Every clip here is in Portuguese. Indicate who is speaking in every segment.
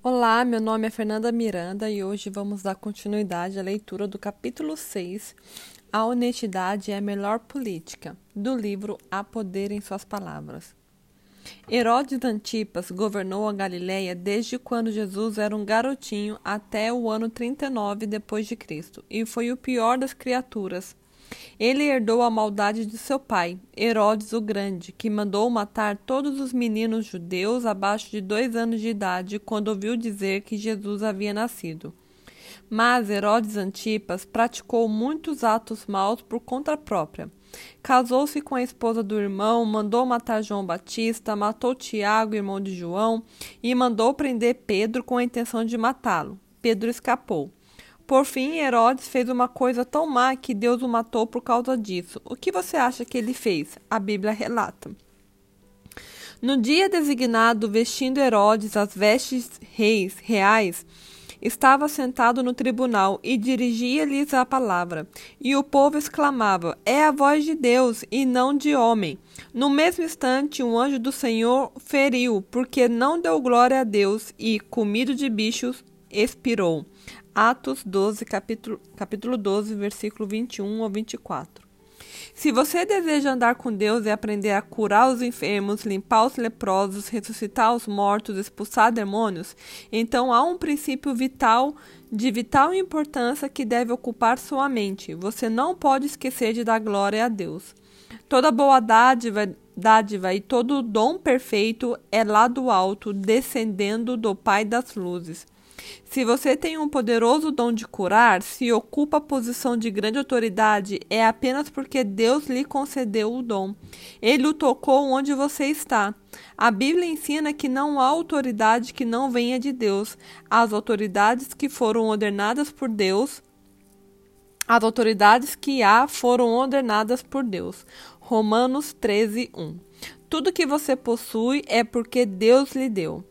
Speaker 1: Olá, meu nome é Fernanda Miranda e hoje vamos dar continuidade à leitura do capítulo 6, A Honestidade é a Melhor Política, do livro A Poder em Suas Palavras. Herodes Antipas governou a Galiléia desde quando Jesus era um garotinho até o ano 39 depois de Cristo, e foi o pior das criaturas ele herdou a maldade de seu pai, Herodes o Grande, que mandou matar todos os meninos judeus abaixo de dois anos de idade quando ouviu dizer que Jesus havia nascido. Mas Herodes Antipas praticou muitos atos maus por conta própria. Casou-se com a esposa do irmão, mandou matar João Batista, matou Tiago, irmão de João, e mandou prender Pedro com a intenção de matá-lo. Pedro escapou. Por fim, Herodes fez uma coisa tão má que Deus o matou por causa disso. O que você acha que ele fez? A Bíblia relata. No dia designado, vestindo Herodes as vestes reis reais, estava sentado no tribunal e dirigia-lhes a palavra. E o povo exclamava: É a voz de Deus e não de homem. No mesmo instante, um anjo do Senhor feriu, porque não deu glória a Deus e, comido de bichos, expirou. Atos 12, capítulo, capítulo 12, versículo 21 ao 24. Se você deseja andar com Deus e aprender a curar os enfermos, limpar os leprosos, ressuscitar os mortos, expulsar demônios, então há um princípio vital de vital importância que deve ocupar sua mente. Você não pode esquecer de dar glória a Deus. Toda boa dádiva, dádiva e todo dom perfeito é lá do alto, descendendo do Pai das luzes. Se você tem um poderoso dom de curar, se ocupa a posição de grande autoridade, é apenas porque Deus lhe concedeu o dom. Ele o tocou onde você está. A Bíblia ensina que não há autoridade que não venha de Deus. As autoridades que foram ordenadas por Deus, as autoridades que há foram ordenadas por Deus. Romanos 13, 1. Tudo que você possui é porque Deus lhe deu.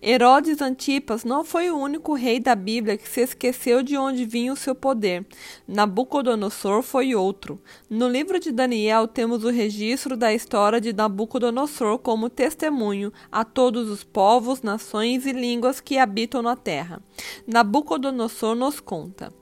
Speaker 1: Herodes Antipas não foi o único rei da Bíblia que se esqueceu de onde vinha o seu poder. Nabucodonosor foi outro. No livro de Daniel temos o registro da história de Nabucodonosor como testemunho a todos os povos, nações e línguas que habitam na terra. Nabucodonosor nos conta.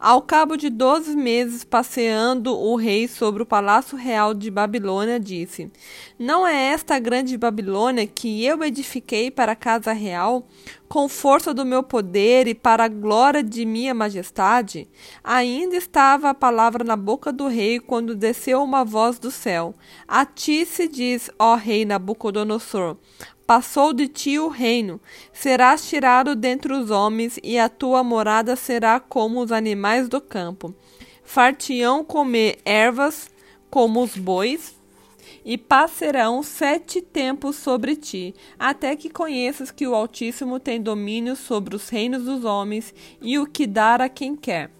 Speaker 1: Ao cabo de doze meses passeando o rei sobre o palácio real de Babilônia, disse: Não é esta a grande Babilônia que eu edifiquei para a casa real, com força do meu poder e para a glória de minha majestade? Ainda estava a palavra na boca do rei quando desceu uma voz do céu: A ti se diz, ó rei Nabucodonosor, Passou de ti o reino, serás tirado dentre os homens, e a tua morada será como os animais do campo. Fartião comer ervas como os bois, e passarão sete tempos sobre ti, até que conheças que o Altíssimo tem domínio sobre os reinos dos homens e o que dar a quem quer.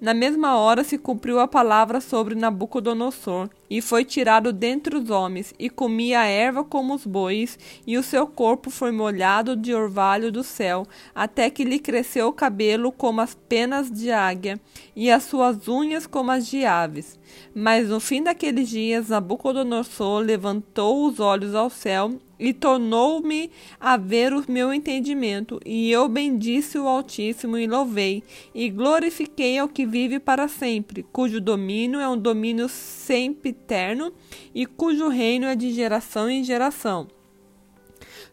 Speaker 1: Na mesma hora se cumpriu a palavra sobre Nabucodonosor, e foi tirado dentre os homens, e comia erva como os bois, e o seu corpo foi molhado de orvalho do céu, até que lhe cresceu o cabelo como as penas de águia, e as suas unhas como as de aves. Mas no fim daqueles dias, Nabucodonosor levantou os olhos ao céu e tornou-me a ver o meu entendimento, e eu bendisse o Altíssimo e louvei, e glorifiquei ao que vive para sempre, cujo domínio é um domínio sempiterno e cujo reino é de geração em geração.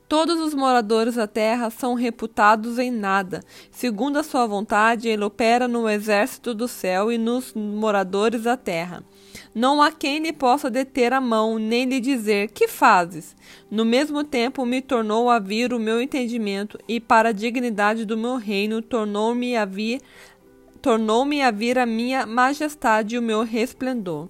Speaker 1: Todos os moradores da terra são reputados em nada. Segundo a sua vontade, ele opera no exército do céu e nos moradores da terra. Não há quem lhe possa deter a mão, nem lhe dizer: Que fazes? No mesmo tempo me tornou a vir o meu entendimento, e para a dignidade do meu reino tornou-me a vir tornou-me a vir a minha majestade e o meu resplendor.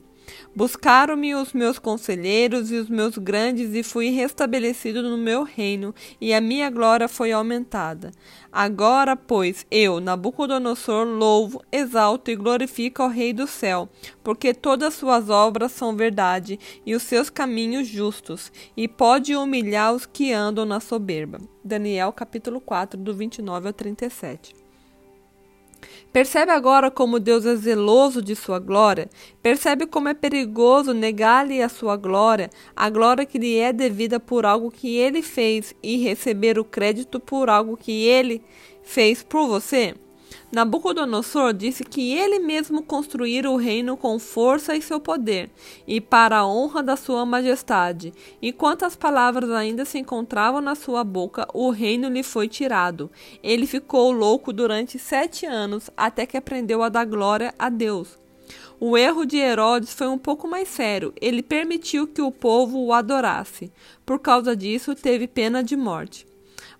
Speaker 1: Buscaram-me os meus conselheiros e os meus grandes, e fui restabelecido no meu reino, e a minha glória foi aumentada. Agora, pois, eu, Nabucodonosor, louvo, exalto e glorifico ao Rei do céu, porque todas suas obras são verdade, e os seus caminhos justos, e pode humilhar os que andam na soberba. Daniel capítulo 4, do 29 ao 37. Percebe agora como Deus é zeloso de sua glória? Percebe como é perigoso negar-lhe a sua glória, a glória que lhe é devida por algo que ele fez e receber o crédito por algo que ele fez por você? Nabucodonosor disse que ele mesmo construíra o reino com força e seu poder, e para a honra da sua majestade. E quantas palavras ainda se encontravam na sua boca, o reino lhe foi tirado. Ele ficou louco durante sete anos, até que aprendeu a dar glória a Deus. O erro de Herodes foi um pouco mais sério. Ele permitiu que o povo o adorasse. Por causa disso, teve pena de morte.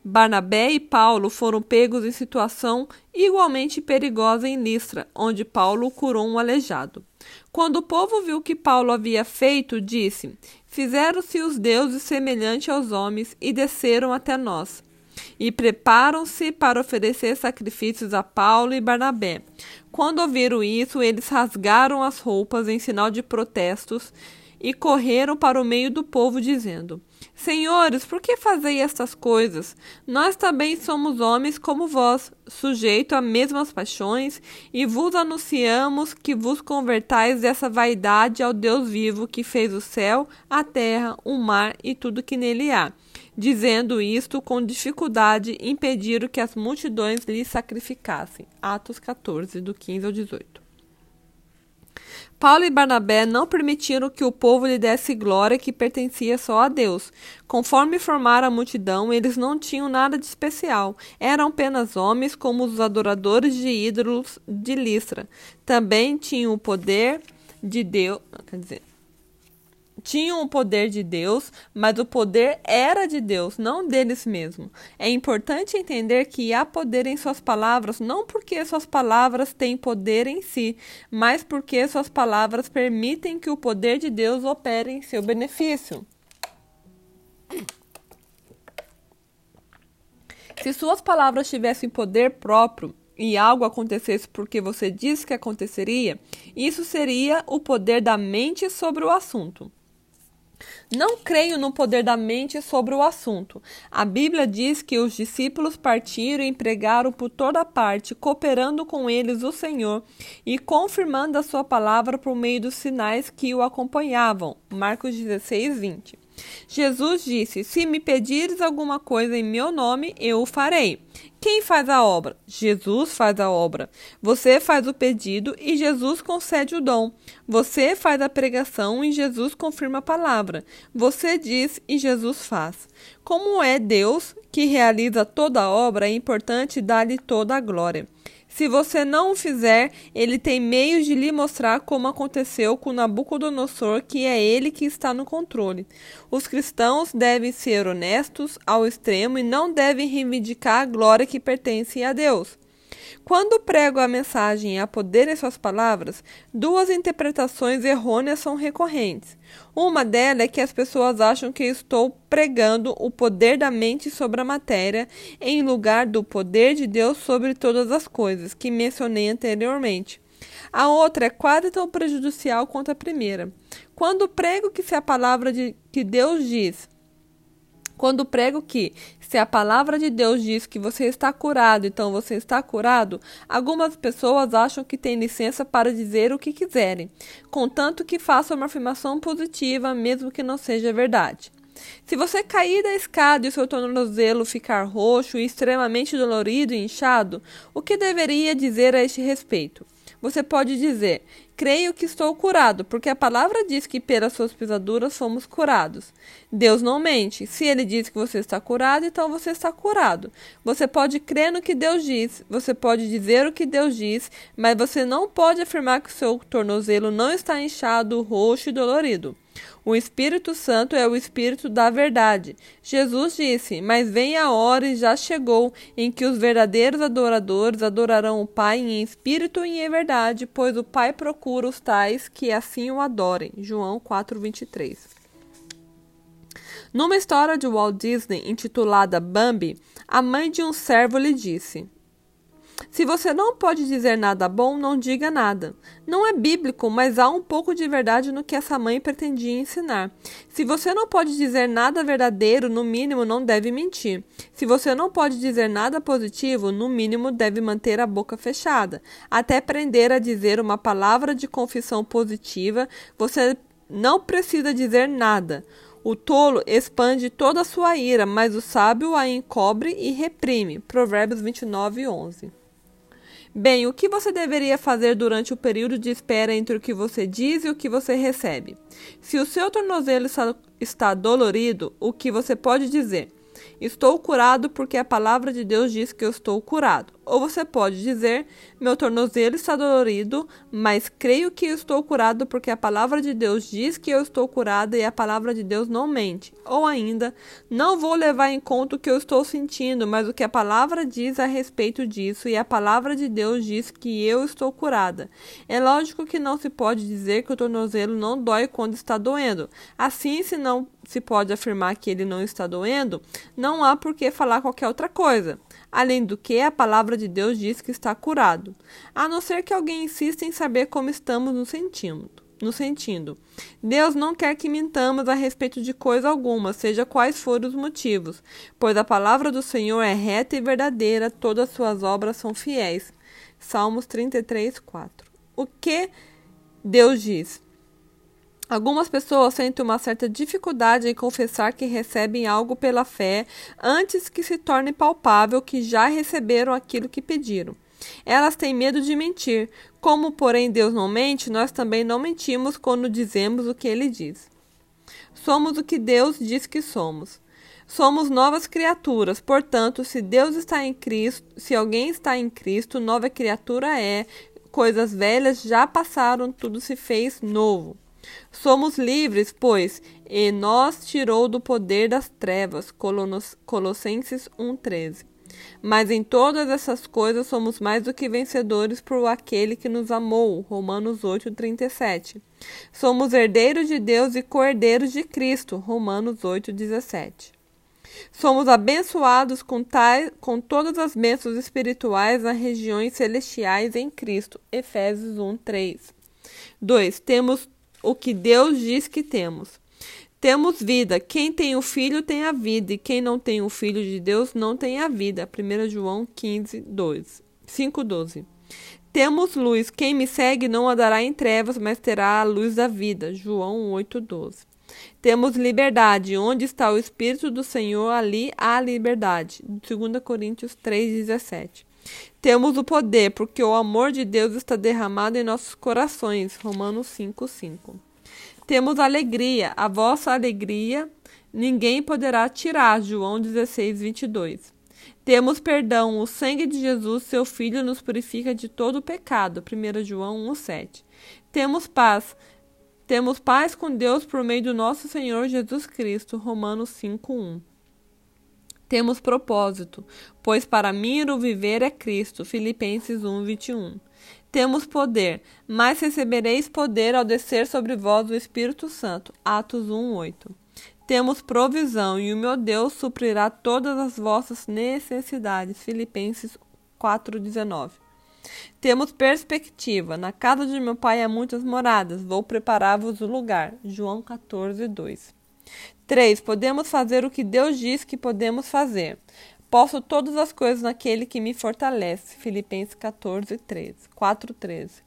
Speaker 1: Barnabé e Paulo foram pegos em situação igualmente perigosa em Listra, onde Paulo curou um aleijado. Quando o povo viu o que Paulo havia feito, disse: Fizeram-se os deuses semelhantes aos homens e desceram até nós. E preparam-se para oferecer sacrifícios a Paulo e Barnabé. Quando ouviram isso, eles rasgaram as roupas em sinal de protestos e correram para o meio do povo, dizendo: Senhores, por que fazei estas coisas? Nós também somos homens como vós, sujeitos a mesmas paixões, e vos anunciamos que vos convertais dessa vaidade ao Deus vivo que fez o céu, a terra, o mar e tudo que nele há. Dizendo isto, com dificuldade impediram que as multidões lhe sacrificassem. Atos 14, do 15 ao 18. Paulo e Barnabé não permitiram que o povo lhe desse glória que pertencia só a Deus. Conforme formaram a multidão, eles não tinham nada de especial. Eram apenas homens como os adoradores de ídolos de Listra. Também tinham o poder de Deus. Quer dizer, tinham o poder de Deus, mas o poder era de Deus, não deles mesmos. É importante entender que há poder em suas palavras, não porque suas palavras têm poder em si, mas porque suas palavras permitem que o poder de Deus opere em seu benefício. Se suas palavras tivessem poder próprio, e algo acontecesse porque você disse que aconteceria, isso seria o poder da mente sobre o assunto. Não creio no poder da mente sobre o assunto. A Bíblia diz que os discípulos partiram e pregaram por toda parte, cooperando com eles o Senhor e confirmando a sua palavra por meio dos sinais que o acompanhavam. Marcos 16, 20. Jesus disse: Se me pedires alguma coisa em meu nome, eu o farei. Quem faz a obra? Jesus faz a obra. Você faz o pedido e Jesus concede o dom. Você faz a pregação e Jesus confirma a palavra. Você diz e Jesus faz. Como é Deus que realiza toda a obra, é importante dar-lhe toda a glória. Se você não o fizer, ele tem meios de lhe mostrar como aconteceu com Nabucodonosor, que é ele que está no controle. Os cristãos devem ser honestos ao extremo e não devem reivindicar a glória que pertence a Deus. Quando prego a mensagem e há poder em suas palavras, duas interpretações errôneas são recorrentes. Uma delas é que as pessoas acham que estou pregando o poder da mente sobre a matéria, em lugar do poder de Deus sobre todas as coisas, que mencionei anteriormente. A outra é quase tão prejudicial quanto a primeira. Quando prego que se a palavra de que Deus diz quando prego que, se a palavra de Deus diz que você está curado, então você está curado, algumas pessoas acham que têm licença para dizer o que quiserem, contanto que façam uma afirmação positiva, mesmo que não seja verdade. Se você cair da escada e o seu tornozelo ficar roxo e extremamente dolorido e inchado, o que deveria dizer a este respeito? Você pode dizer: Creio que estou curado, porque a palavra diz que pelas suas pisaduras fomos curados. Deus não mente. Se ele diz que você está curado, então você está curado. Você pode crer no que Deus diz, você pode dizer o que Deus diz, mas você não pode afirmar que o seu tornozelo não está inchado, roxo e dolorido. O Espírito Santo é o Espírito da verdade. Jesus disse: Mas vem a hora e já chegou em que os verdadeiros adoradores adorarão o Pai em espírito e em verdade, pois o Pai procura os tais que assim o adorem. João 4:23. Numa história de Walt Disney intitulada Bambi, a mãe de um servo lhe disse: Se você não pode dizer nada bom, não diga nada. Não é bíblico, mas há um pouco de verdade no que essa mãe pretendia ensinar. Se você não pode dizer nada verdadeiro, no mínimo não deve mentir. Se você não pode dizer nada positivo, no mínimo deve manter a boca fechada. Até aprender a dizer uma palavra de confissão positiva, você não precisa dizer nada. O tolo expande toda a sua ira, mas o sábio a encobre e reprime. Provérbios 29, 11. Bem, o que você deveria fazer durante o período de espera entre o que você diz e o que você recebe? Se o seu tornozelo está dolorido, o que você pode dizer? Estou curado porque a palavra de Deus diz que eu estou curado. Ou você pode dizer: Meu tornozelo está dolorido, mas creio que estou curado porque a palavra de Deus diz que eu estou curada e a palavra de Deus não mente. Ou ainda: Não vou levar em conta o que eu estou sentindo, mas o que a palavra diz a respeito disso e a palavra de Deus diz que eu estou curada. É lógico que não se pode dizer que o tornozelo não dói quando está doendo. Assim, se não se pode afirmar que ele não está doendo, não há por que falar qualquer outra coisa. Além do que, a palavra de Deus diz que está curado, a não ser que alguém insista em saber como estamos nos sentindo. No sentindo, Deus não quer que mintamos a respeito de coisa alguma, seja quais forem os motivos, pois a palavra do Senhor é reta e verdadeira, todas suas obras são fiéis. Salmos 33, 4. O que Deus diz? Algumas pessoas sentem uma certa dificuldade em confessar que recebem algo pela fé antes que se torne palpável que já receberam aquilo que pediram. Elas têm medo de mentir. Como, porém, Deus não mente, nós também não mentimos quando dizemos o que ele diz. Somos o que Deus diz que somos. Somos novas criaturas, portanto, se Deus está em Cristo, se alguém está em Cristo, nova criatura é, coisas velhas já passaram, tudo se fez novo. Somos livres, pois, e nós tirou do poder das trevas. Colossenses 1,13. Mas em todas essas coisas somos mais do que vencedores por aquele que nos amou. Romanos 8,37. Somos herdeiros de Deus e co-herdeiros de Cristo. Romanos 8,17. Somos abençoados com, tais, com todas as bênçãos espirituais nas regiões celestiais em Cristo. Efésios 1, 3. 2. Temos o que Deus diz que temos. Temos vida. Quem tem o filho tem a vida, e quem não tem o filho de Deus não tem a vida. 1 João 15, 2, 5, 12. Temos luz. Quem me segue não andará em trevas, mas terá a luz da vida. João 8, 12. Temos liberdade. Onde está o Espírito do Senhor, ali há liberdade. 2 Coríntios 3, 17. Temos o poder, porque o amor de Deus está derramado em nossos corações. Romanos 5, 5. Temos alegria, a vossa alegria ninguém poderá tirar. João 16, 22. Temos perdão, o sangue de Jesus, seu Filho, nos purifica de todo o pecado. 1 João 1, 7. Temos paz. Temos paz com Deus por meio do nosso Senhor Jesus Cristo. Romanos 5, 1 temos propósito, pois para mim o viver é Cristo. Filipenses 1, 21. Temos poder, mas recebereis poder ao descer sobre vós o Espírito Santo. Atos 1, 8. Temos provisão, e o meu Deus suprirá todas as vossas necessidades. Filipenses 4, 19. Temos perspectiva. Na casa de meu pai há muitas moradas. Vou preparar-vos o lugar. João 14, 2. 3. Podemos fazer o que Deus diz que podemos fazer. Posso todas as coisas naquele que me fortalece. Filipenses 14, 13. 4, 13.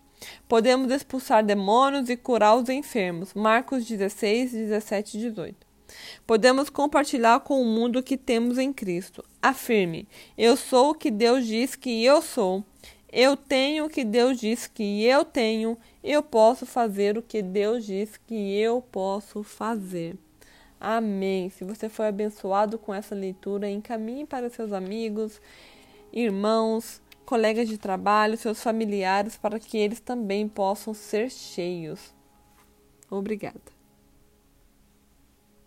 Speaker 1: Podemos expulsar demônios e curar os enfermos. Marcos 16, 17 e 18. Podemos compartilhar com o mundo o que temos em Cristo. Afirme: Eu sou o que Deus diz que eu sou. Eu tenho o que Deus diz que eu tenho. Eu posso fazer o que Deus diz que eu posso fazer. Amém. Se você foi abençoado com essa leitura, encaminhe para seus amigos, irmãos, colegas de trabalho, seus familiares, para que eles também possam ser cheios. Obrigada.